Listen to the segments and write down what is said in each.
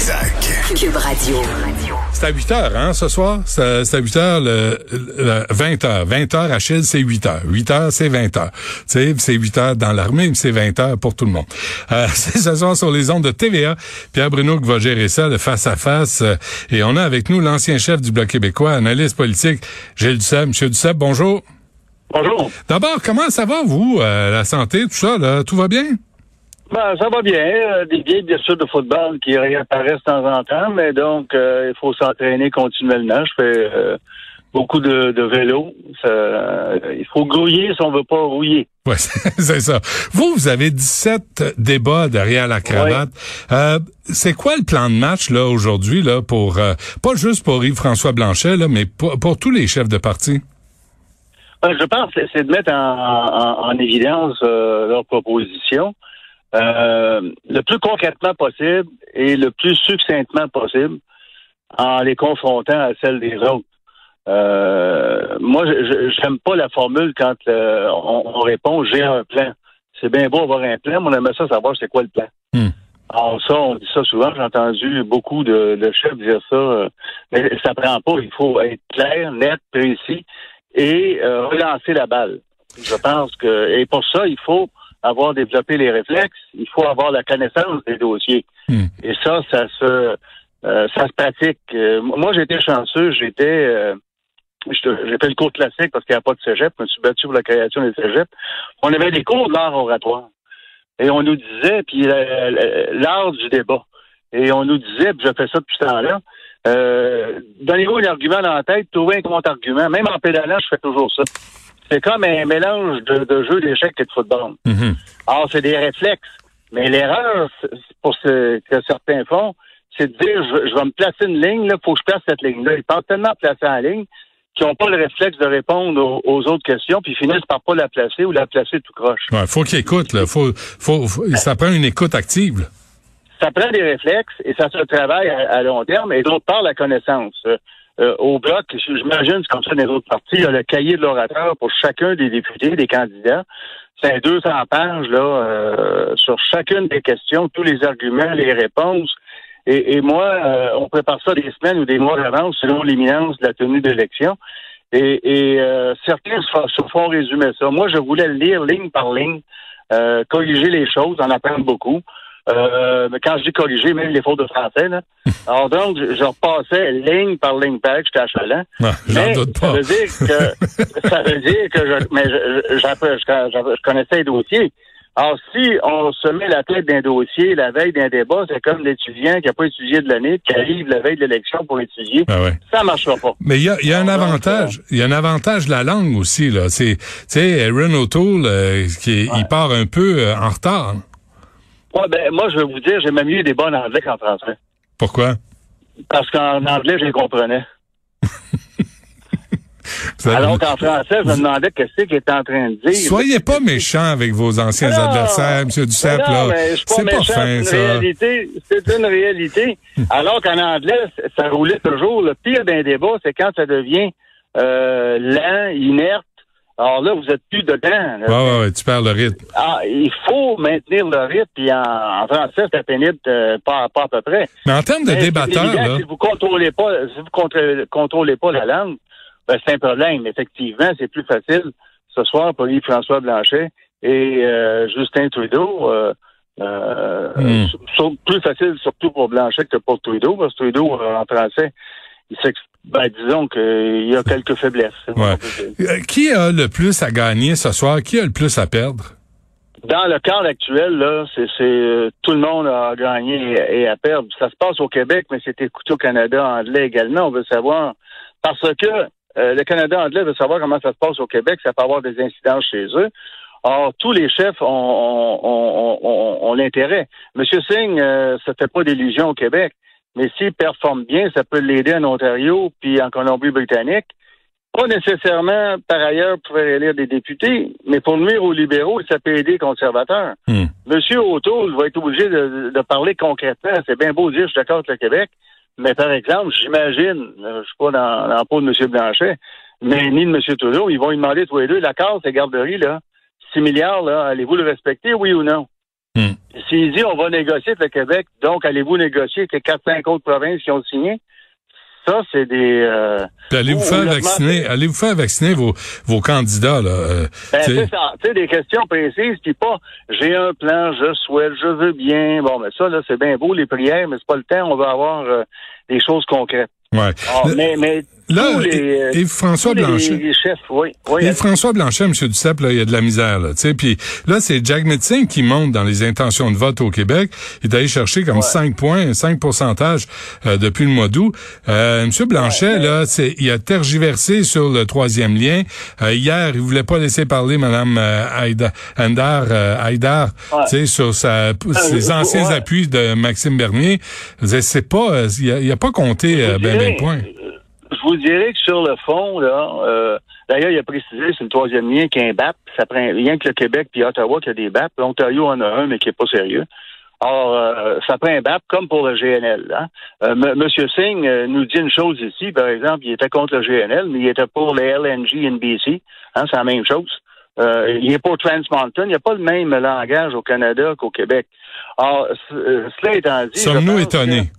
Trisac. Cube Radio. C'est à 8 heures, hein, ce soir? C'est à 8 heures, le, 20 heures. 20 heures, Achille, c'est 8 heures. 8 heures, c'est 20 heures. Tu sais, c'est 8 heures dans l'armée, mais c'est 20 heures pour tout le monde. Euh, c'est ce soir sur les ondes de TVA. Pierre Bruno qui va gérer ça, le face-à-face. Euh, et on a avec nous l'ancien chef du Bloc québécois, analyste politique, Gilles Duceppe. Monsieur Duceppe, bonjour. Bonjour. D'abord, comment ça va, vous, euh, la santé, tout ça, là? Tout va bien? Ben, ça va bien. Euh, des vieilles blessures de football qui réapparaissent de temps en temps, mais donc euh, il faut s'entraîner continuellement. Je fais euh, beaucoup de, de vélo. il faut grouiller si on veut pas rouiller. Oui, c'est ça. Vous, vous avez 17 débats derrière la cravate. c'est quoi le plan de match là aujourd'hui là pour pas juste pour Yves-François Blanchet là, mais pour, pour tous les chefs de parti? je pense que c'est de mettre en, en, en évidence leurs propositions. Euh, le plus concrètement possible et le plus succinctement possible en les confrontant à celles des autres. Euh, moi, j'aime pas la formule quand euh, on, répond j'ai un plan. C'est bien beau avoir un plan, mais on aimerait ça savoir c'est quoi le plan. Hmm. Alors ça, on dit ça souvent, j'ai entendu beaucoup de, de, chefs dire ça, mais ça prend pas, il faut être clair, net, précis et relancer la balle. Je pense que et pour ça, il faut avoir développé les réflexes, il faut avoir la connaissance des dossiers. Hmm. Et ça, ça se, euh, ça se pratique. Euh, moi, j'étais chanceux, j'étais, euh, j'ai fait le cours classique parce qu'il n'y a pas de cégep. Je me suis battu pour la création des cégeps. On avait des cours d'art oratoire. Et on nous disait, puis l'art du débat. Et on nous disait, puis je fais ça depuis ce temps-là, euh, donnez-vous un argument dans la tête, trouvez un contre-argument. Même en pédalant, je fais toujours ça c'est comme un mélange de, de jeux d'échecs et de football. Mhm. Alors, c'est des réflexes. Mais l'erreur, pour ce que certains font, c'est de dire, je, vais me placer une ligne, il faut que je place cette ligne-là. Ils pensent tellement placer en ligne qu'ils n'ont pas le réflexe de répondre aux, autres questions, puis finissent par pas la placer ou la placer tout croche. Il faut qu'ils écoutent, là. Faut, faut, ça prend une écoute active. Ça prend des réflexes et ça se travaille à, long terme, et d'autre part, la connaissance. Euh, au bloc, j'imagine, c'est comme ça dans les autres partis, il y a le cahier de l'orateur pour chacun des députés, des candidats. C'est 200 pages là euh, sur chacune des questions, tous les arguments, les réponses. Et, moi, euh, on prépare ça des semaines ou des mois d'avance selon l'imminence de la tenue d'élection. Et, certains se font résumer ça. Moi, je voulais lire ligne par ligne, corriger les choses, en apprendre beaucoup. Euh, quand je dis corriger, même les fautes de français, là. Alors donc, je, repassais ligne par ligne page, j'étais achalant. Ah, mais doute pas. Ça veut dire que, ça veut dire que je, mais je, je, je connaissais les dossiers. Alors, si on se met la tête d'un dossier la veille d'un débat, c'est comme l'étudiant qui n'a pas étudié de l'année, qui arrive la veille de l'élection pour étudier. Ah ouais. Ça marchera pas. Mais il y a, y a un avantage. Il y a un avantage de la langue aussi, là. C'est, tu sais, Aaron O'Toole, euh, qui, il part un peu euh, en retard. Ouais, ben, moi, je vais vous dire, j'aimais mieux des bonnes en anglais qu'en français. Pourquoi? Parce qu'en anglais, je les comprenais. Alors qu'en français, je me demandais qu'est-ce qu'il était en train de dire. Soyez pas méchant avec vos anciens adversaires, M. Duceppe. Non, c'est pas, pas fin, ça. C'est une réalité. Alors qu'en anglais, ça roulait toujours. Le pire d'un débat, c'est quand ça devient euh, lent, inerte, alors là, vous êtes plus dedans. Oui, ouais, tu perds le rythme. Ah, il faut maintenir le rythme, puis en, français, c'est pénible, euh, pas, pas à peu près. Mais en termes de débatteurs, là... Si vous contrôlez pas, si vous contrôlez, pas la langue, ben, c'est un problème. Effectivement, c'est plus facile ce soir pour Yves-François Blanchet et euh, Justin Trudeau. Euh, euh hmm. plus facile surtout pour Blanchet que pour Trudeau, parce que Trudeau, en français, il s'exprime ben, disons qu'il y a quelques faiblesses. Ouais. Euh, qui a le plus à gagner ce soir? Qui a le plus à perdre? Dans le cadre actuel, là, c'est euh, tout le monde a gagné et, à perdre. Ça se passe au Québec, mais c'est écouté au Canada anglais également. On veut savoir parce que euh, le Canada anglais veut savoir comment ça se passe au Québec. Ça peut avoir des incidences chez eux. Or, tous les chefs ont, ont, l'intérêt. Monsieur Singh ne se fait pas d'illusions au Québec. Mais s'il performe bien, ça peut l'aider en Ontario puis en Colombie-Britannique. Pas nécessairement, par ailleurs, pour élire des députés, mais pour nuire aux libéraux, ça peut aider les conservateurs. Hmm. Monsieur O'Toole va être obligé de, parler concrètement. C'est bien beau de dire, je suis d'accord avec le Québec, mais par exemple, j'imagine, je suis pas dans, dans peau de M. Blanchet, mais ni de M. Trudeau, ils vont lui demander tous les deux, l'accord, ces garderies, là, 6 milliards, là, allez-vous le respecter, oui ou non? S'il dit on va négocier avec le Québec, donc allez-vous négocier avec les quatre, cinq autres provinces qui ont signé? Ça, c'est des. Euh, allez-vous faire vacciner, allez-vous faire vacciner vos, vos candidats là. Euh, ben, c'est ça. Tu sais, des questions précises, puis pas. J'ai un plan, je souhaite, je veux bien. Bon, mais ça là, c'est bien beau les prières, mais c'est pas le temps. On va avoir euh, des choses concrètes. Ouais. Ah, mais, mais Là, les, et, François Blanchet. Les, chefs, oui. oui et François Blanchet, M. Duceppe, là, il y a de la misère, là, tu sais. Puis là, c'est Jack Metzing qui monte dans les intentions de vote au Québec. Il est allé chercher comme 5 points, 5 pourcentages euh, depuis le mois d'août. Euh, M. Blanchet, là, c'est, il a tergiversé sur le troisième lien. Euh, hier, il voulait pas laisser parler Mme euh, Haïdar, Haïdar, tu sais, sur sa, ses anciens appuis de Maxime Bernier. C'est pas, il a, a, pas compté ben, point je vous dirais que sur le fond, là, euh, d'ailleurs, il a précisé sur le troisième lien qu'il y a un BAP. Ça prend rien que le Québec puis Ottawa qui a des BAP. L'Ontario en a un, mais qui est pas sérieux. Or, euh, ça prend un BAP comme pour le GNL. Hein. Euh, Monsieur Singh nous dit une chose ici, par exemple, il était contre le GNL, mais il était pour les LNG NBC. Hein, c'est la même chose. il est pour Trans Mountain. Il n'y a pas le même langage au Canada qu'au Québec. Or, cela étant dit... Sommes-nous étonnés?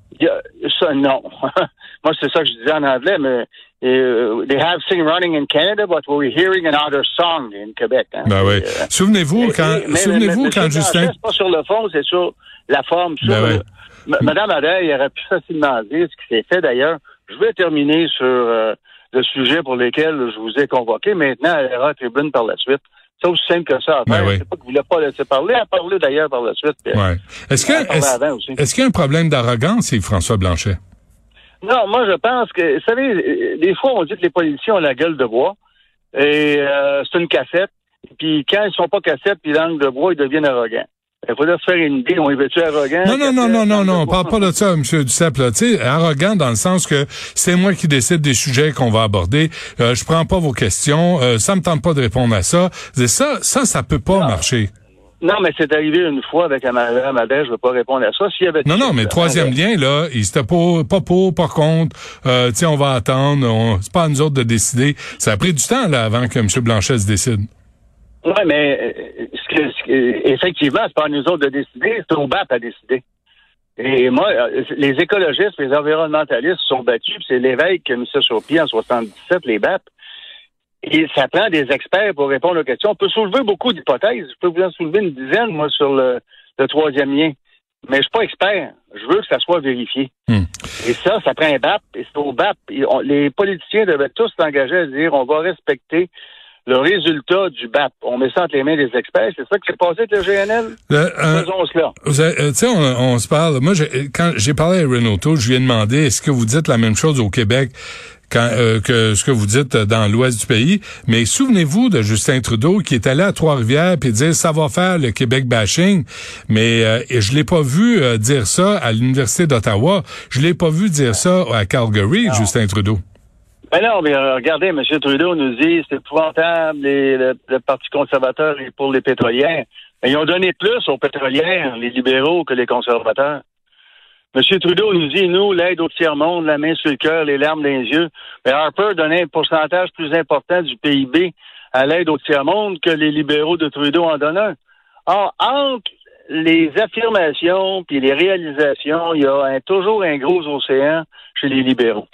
Ça, non. Moi, c'est ça que je disais en anglais, mais uh, they have sing running in Canada, but we're hearing another song in Québec. Hein? Ben oui. Euh, souvenez-vous quand, souvenez-vous quand Justin. C'est pas sur le fond, c'est sur la forme. Sur ben oui. Madame Adèle aurait pu facilement dire ce qui s'est fait d'ailleurs. Je vais terminer sur euh, le sujet pour lequel je vous ai convoqué. Maintenant, elle ira à tribune par la suite. C'est aussi simple que ça. Ben oui. C'est pas qu'il voulait pas laisser parler. Elle a parlé d'ailleurs par la suite. Ouais. Est-ce qu'il y a un problème d'arrogance, François Blanchet? Non, moi je pense que, vous savez, des fois on dit que les politiciens ont la gueule de bois et euh, c'est une cassette. Puis quand ils sont pas cassettes puis langue de bois, ils deviennent arrogants. Il faudrait se faire une idée. On est tu arrogant? Non, non, non, non, non, non. On parle pas de ça, M. Duceppe. Tu sais, arrogant dans le sens que c'est moi qui décide des sujets qu'on va aborder. Euh, je prends pas vos questions. Euh, ça me tente pas de répondre à ça. Ça, ça, ça peut pas marcher. Non, mais c'est arrivé une fois avec Madame Adèle, je ne veux pas répondre à ça. S'il y avait non, non, mais troisième lien, là, il s'était pas, pas pour, pas contre. Euh, tiens, on va attendre. C'est pas à nous autres de décider. Ça a pris du temps, là, avant que M. Blanchet se décide. Oui, mais euh, ce que, ce que, effectivement, c'est pas à nous autres de décider, c'est au BAP à décider. Et moi, euh, les écologistes, les environnementalistes sont battus, c'est l'évêque sur pied en 77, les BAP. Et ça prend des experts pour répondre aux questions. On peut soulever beaucoup d'hypothèses. Je peux vous en soulever une dizaine, moi, sur le, troisième lien. Mais je suis pas expert. Je veux que ça soit vérifié. Hmm. Et ça, ça prend un BAP. Et c'est au BAP. les politiciens devaient tous s'engager à dire on va respecter le résultat du BAP. On met ça entre les mains des experts. C'est ça qui s'est passé avec le GNL? Euh, Faisons cela. Euh, tu sais, on, se parle. Moi, quand j'ai parlé à Renault, je lui ai demandé est-ce que vous dites la même chose au Québec? quand, euh, que ce que vous dites dans l'ouest du pays? Mais souvenez-vous de Justin Trudeau qui est allé à Trois-Rivières puis dire ça va faire le Québec bashing. Mais euh, je l'ai pas vu euh, dire ça à l'université d'Ottawa. Je l'ai pas vu dire ça à Calgary, Justin Trudeau. Ben non, mais regardez, M. Trudeau nous dit c'est épouvantable, le, Parti conservateur est pour les pétrolières. Mais ils ont donné plus aux pétrolières, les libéraux, que les conservateurs. M. Trudeau nous dit, nous, l'aide au tiers-monde, la main sur le cœur, les larmes dans les yeux. Mais Harper donnait un pourcentage plus important du PIB à l'aide au tiers-monde que les libéraux de Trudeau en donnent. Or, entre les affirmations puis les réalisations, il y a toujours un gros océan chez les libéraux.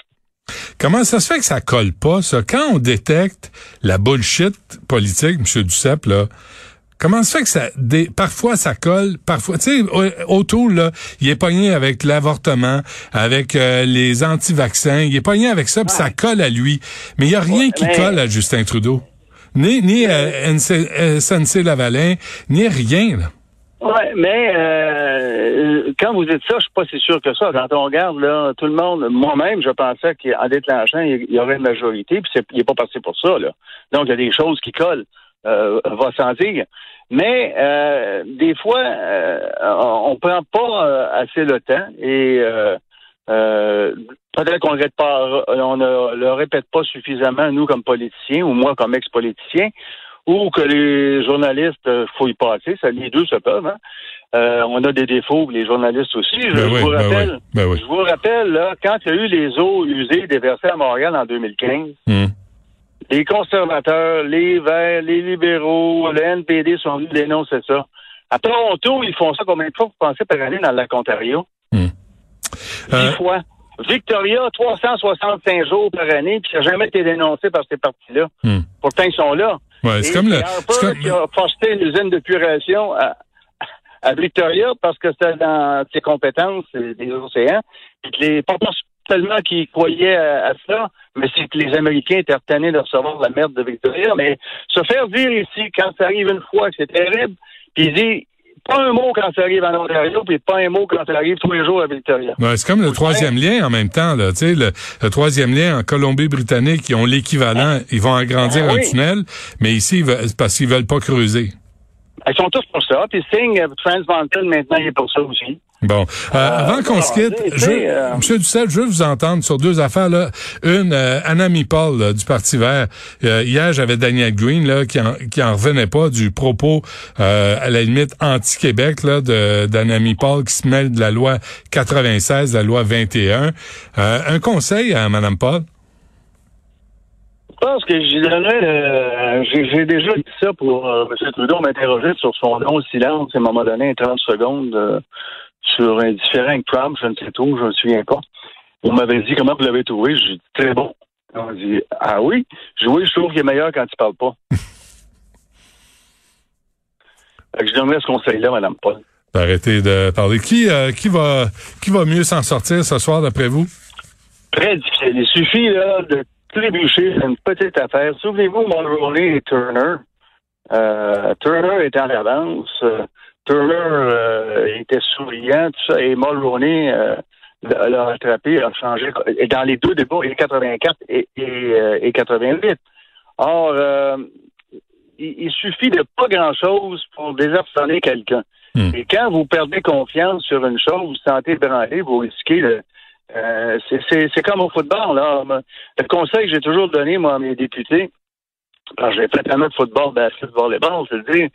Comment ça se fait que ça colle pas, ça? Quand on détecte la bullshit politique, M. Duceppe, là, Comment ça fait que ça, des, parfois ça colle, parfois, tu sais, autour là, il est pogné avec l'avortement, avec euh, les anti-vaccins, il est pogné avec ça, puis ça colle à lui. Mais il y a rien qui colle à Justin Trudeau, ni ni à SNC Lavalin, ni rien. Là. Ouais, mais euh, quand vous dites ça, je suis pas si sûr que ça. Quand on regarde là, tout le monde, moi-même, je pensais qu'en déclenchant, il y aurait une majorité, puis il n'est pas passé pour ça. Là. Donc il y a des choses qui collent. Euh, va s'en dire. Mais euh, des fois, euh, on prend pas assez le temps et peut-être qu'on ne pas, on ne le répète pas suffisamment nous comme politiciens ou moi comme ex-politicien ou que les journalistes faut y passer, ça les deux se peuvent. Hein. on a des défauts, les journalistes aussi. Je, ben vous ben rappelle, ben je vous rappelle là, quand il y a eu les eaux usées déversées à Montréal en 2015 les conservateurs, les Verts, les libéraux, le NPD sont venus dénoncer ça. À Toronto, ils font ça combien de fois, vous pensez, par année dans le lac Ontario? Hmm. Dix Euh, fois. Victoria, 365 jours par année, puis ça n'a jamais été dénoncé par ces partis-là. hmm. Pourtant, ils sont là. Ouais, Et c'est comme le. C'est comme- qui a posté une usine de puration à, à Victoria parce que c'était dans ses compétences des océans. Que les, pas seulement qu'ils croyaient à, à ça, mais c'est que les Américains étaient retenus de recevoir la merde de Victoria. Mais se faire dire ici, quand ça arrive une fois, que c'est terrible, puis il dit pas un mot quand ça arrive en Ontario, puis pas un mot quand ça arrive tous les jours à Victoria. Ouais, c'est comme le troisième lien en même temps, là. Tu sais, le, le troisième lien en Colombie-Britannique, ils ont l'équivalent. Ils vont agrandir Ah un tunnel, mais ici, ils veulent- parce qu'ils veulent pas creuser. Ils sont tous pour ça. Puis Singh, euh, Trans Mountain, maintenant, il est pour ça aussi. Bon, Euh, avant qu'on se quitte, je, euh, Monsieur Ducel, je veux vous entendre sur deux affaires. Là. Une, euh, Anna Paul là, du Parti vert. Euh, hier, j'avais Daniel Green là, qui, en, qui en revenait pas du propos, euh, à la limite, anti-Québec là, de d'Anna Paul qui se mêle de la loi 96, la loi 21. Euh, un conseil à Mme Paul? Je pense que donnerais le- J'ai déjà dit ça pour euh, M. Trudeau m'interroger sur son long silence à un moment donné, 30 secondes, euh, sur un différent avec Trump, je ne sais trop, je ne me souviens pas. On m'avait dit comment vous l'avez trouvé, j'ai dit très bon. On dit Ah oui? Dit oui, je trouve qu'il est meilleur quand il parle pas. Fait que je donnerais ce conseil-là, Mme Paul. Arrêtez de parler. Qui, euh, qui va qui va mieux s'en sortir ce soir d'après vous? Très difficile. Il suffit là, de trébucher sur une petite affaire. Souvenez-vous, Mulroney et Turner. Euh, Turner était en avance. Euh, Turner euh, était souriant, tout ça, et Mulroney euh, l'a rattrapé, a changé. Et dans les deux débats, et 84 et, et, euh, et 88. Or, il, il suffit de pas grand-chose pour désarçonner quelqu'un. Hmm. Et quand vous perdez confiance sur une chose, vous vous sentez branlé, vous risquez le, euh, c'est- comme au football. Là. Le conseil que j'ai toujours donné, moi, à mes députés, que j'ai fait tellement de football, basket, volleyball, c'est de dire,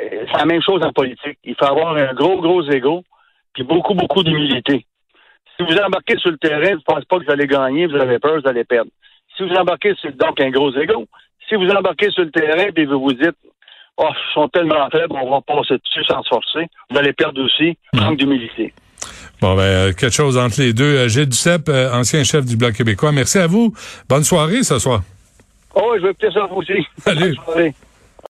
euh, c'est la même chose en politique. Il faut avoir un gros, gros ego, puis beaucoup, beaucoup d'humilité. Si vous embarquez sur le terrain, vous ne pensez pas que vous allez gagner, vous avez peur, vous allez perdre. Si vous embarquez sur donc un gros ego, si vous embarquez sur le terrain et vous vous dites Oh, ils sont tellement faibles, on va passer dessus sans se forcer, vous allez perdre aussi, manque d'humilité. Bon, ben, euh, quelque chose entre les deux. Euh, Gilles Duceppe, euh, ancien chef du Bloc québécois, merci à vous. Bonne soirée ce soir. Oh, je vais peut-être ça vous aussi. Salut. Bonne soirée.